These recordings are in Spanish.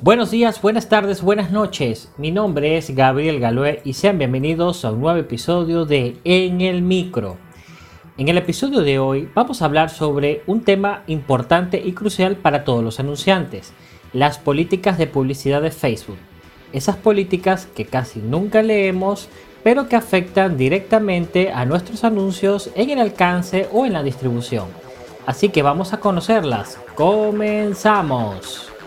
Buenos días, buenas tardes, buenas noches. Mi nombre es Gabriel Galoé y sean bienvenidos a un nuevo episodio de En el Micro. En el episodio de hoy vamos a hablar sobre un tema importante y crucial para todos los anunciantes, las políticas de publicidad de Facebook. Esas políticas que casi nunca leemos, pero que afectan directamente a nuestros anuncios en el alcance o en la distribución. Así que vamos a conocerlas. Comenzamos.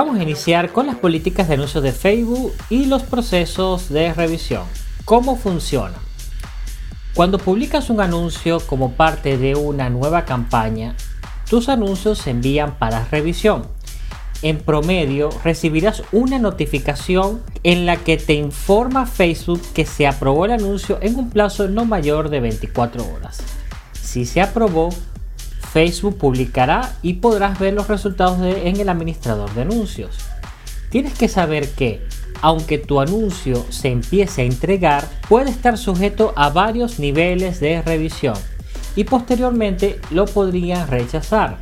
Vamos a iniciar con las políticas de anuncios de Facebook y los procesos de revisión. ¿Cómo funciona? Cuando publicas un anuncio como parte de una nueva campaña, tus anuncios se envían para revisión. En promedio recibirás una notificación en la que te informa Facebook que se aprobó el anuncio en un plazo no mayor de 24 horas. Si se aprobó, Facebook publicará y podrás ver los resultados en el administrador de anuncios. Tienes que saber que, aunque tu anuncio se empiece a entregar, puede estar sujeto a varios niveles de revisión y posteriormente lo podrían rechazar.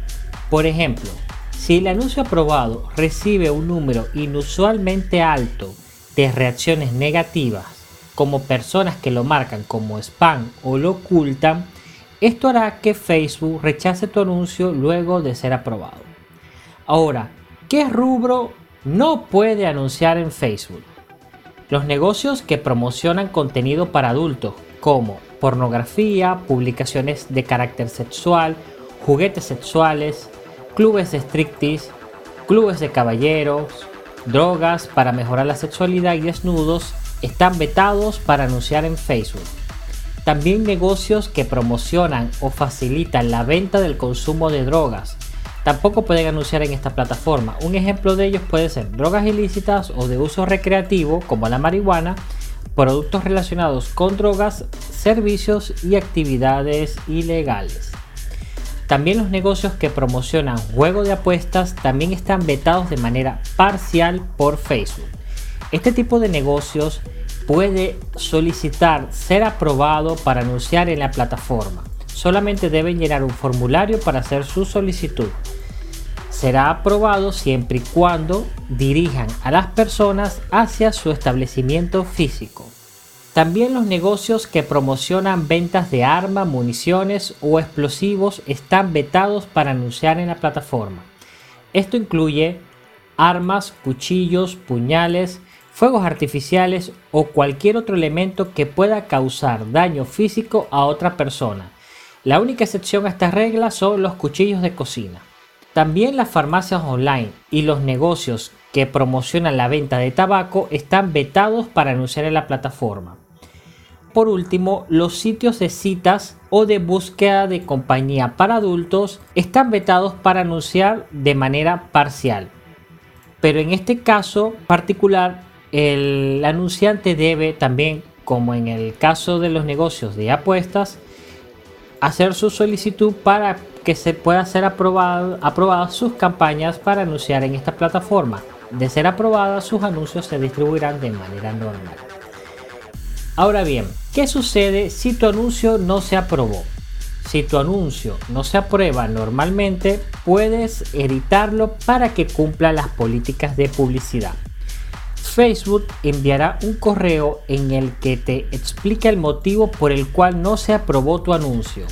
Por ejemplo, si el anuncio aprobado recibe un número inusualmente alto de reacciones negativas, como personas que lo marcan como spam o lo ocultan, esto hará que Facebook rechace tu anuncio luego de ser aprobado. Ahora, ¿qué rubro no puede anunciar en Facebook? Los negocios que promocionan contenido para adultos, como pornografía, publicaciones de carácter sexual, juguetes sexuales, clubes de striptease, clubes de caballeros, drogas para mejorar la sexualidad y desnudos, están vetados para anunciar en Facebook. También negocios que promocionan o facilitan la venta del consumo de drogas. Tampoco pueden anunciar en esta plataforma. Un ejemplo de ellos puede ser drogas ilícitas o de uso recreativo como la marihuana, productos relacionados con drogas, servicios y actividades ilegales. También los negocios que promocionan juego de apuestas también están vetados de manera parcial por Facebook. Este tipo de negocios puede solicitar ser aprobado para anunciar en la plataforma. Solamente deben llenar un formulario para hacer su solicitud. Será aprobado siempre y cuando dirijan a las personas hacia su establecimiento físico. También los negocios que promocionan ventas de armas, municiones o explosivos están vetados para anunciar en la plataforma. Esto incluye armas, cuchillos, puñales, fuegos artificiales o cualquier otro elemento que pueda causar daño físico a otra persona. La única excepción a esta regla son los cuchillos de cocina. También las farmacias online y los negocios que promocionan la venta de tabaco están vetados para anunciar en la plataforma. Por último, los sitios de citas o de búsqueda de compañía para adultos están vetados para anunciar de manera parcial. Pero en este caso particular el anunciante debe también, como en el caso de los negocios de apuestas, hacer su solicitud para que se pueda ser aprobadas sus campañas para anunciar en esta plataforma. De ser aprobadas, sus anuncios se distribuirán de manera normal. Ahora bien, ¿qué sucede si tu anuncio no se aprobó? Si tu anuncio no se aprueba normalmente, puedes editarlo para que cumpla las políticas de publicidad. Facebook enviará un correo en el que te explica el motivo por el cual no se aprobó tu anuncio.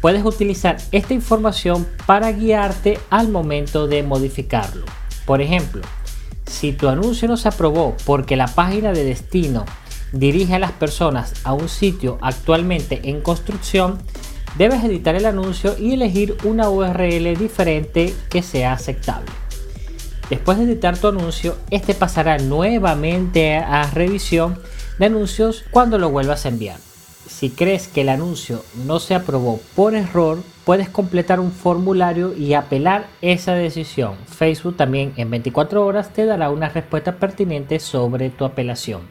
Puedes utilizar esta información para guiarte al momento de modificarlo. Por ejemplo, si tu anuncio no se aprobó porque la página de destino dirige a las personas a un sitio actualmente en construcción, debes editar el anuncio y elegir una URL diferente que sea aceptable. Después de editar tu anuncio, este pasará nuevamente a revisión de anuncios cuando lo vuelvas a enviar. Si crees que el anuncio no se aprobó por error, puedes completar un formulario y apelar esa decisión. Facebook también en 24 horas te dará una respuesta pertinente sobre tu apelación.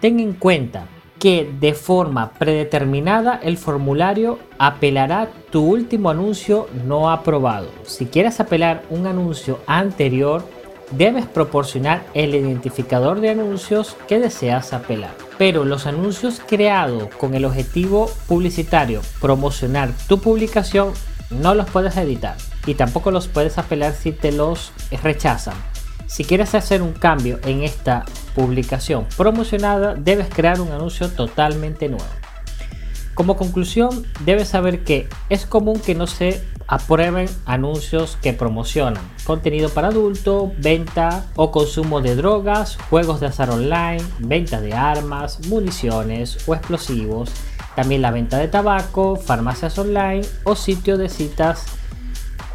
Ten en cuenta que de forma predeterminada el formulario apelará tu último anuncio no aprobado. Si quieres apelar un anuncio anterior, debes proporcionar el identificador de anuncios que deseas apelar. Pero los anuncios creados con el objetivo publicitario promocionar tu publicación no los puedes editar y tampoco los puedes apelar si te los rechazan. Si quieres hacer un cambio en esta publicación promocionada, debes crear un anuncio totalmente nuevo. Como conclusión, debes saber que es común que no se aprueben anuncios que promocionan contenido para adulto, venta o consumo de drogas, juegos de azar online, venta de armas, municiones o explosivos, también la venta de tabaco, farmacias online o sitios de citas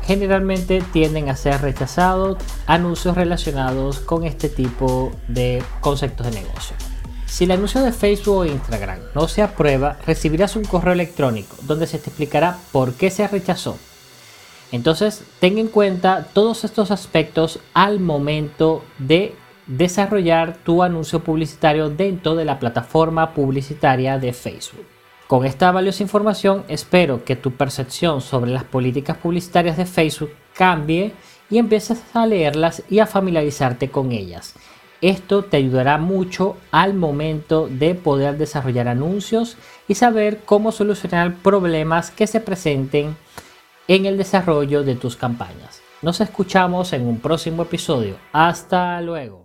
generalmente tienden a ser rechazados anuncios relacionados con este tipo de conceptos de negocio. Si el anuncio de Facebook o Instagram no se aprueba, recibirás un correo electrónico donde se te explicará por qué se rechazó. Entonces, ten en cuenta todos estos aspectos al momento de desarrollar tu anuncio publicitario dentro de la plataforma publicitaria de Facebook. Con esta valiosa información espero que tu percepción sobre las políticas publicitarias de Facebook cambie y empieces a leerlas y a familiarizarte con ellas. Esto te ayudará mucho al momento de poder desarrollar anuncios y saber cómo solucionar problemas que se presenten en el desarrollo de tus campañas. Nos escuchamos en un próximo episodio. Hasta luego.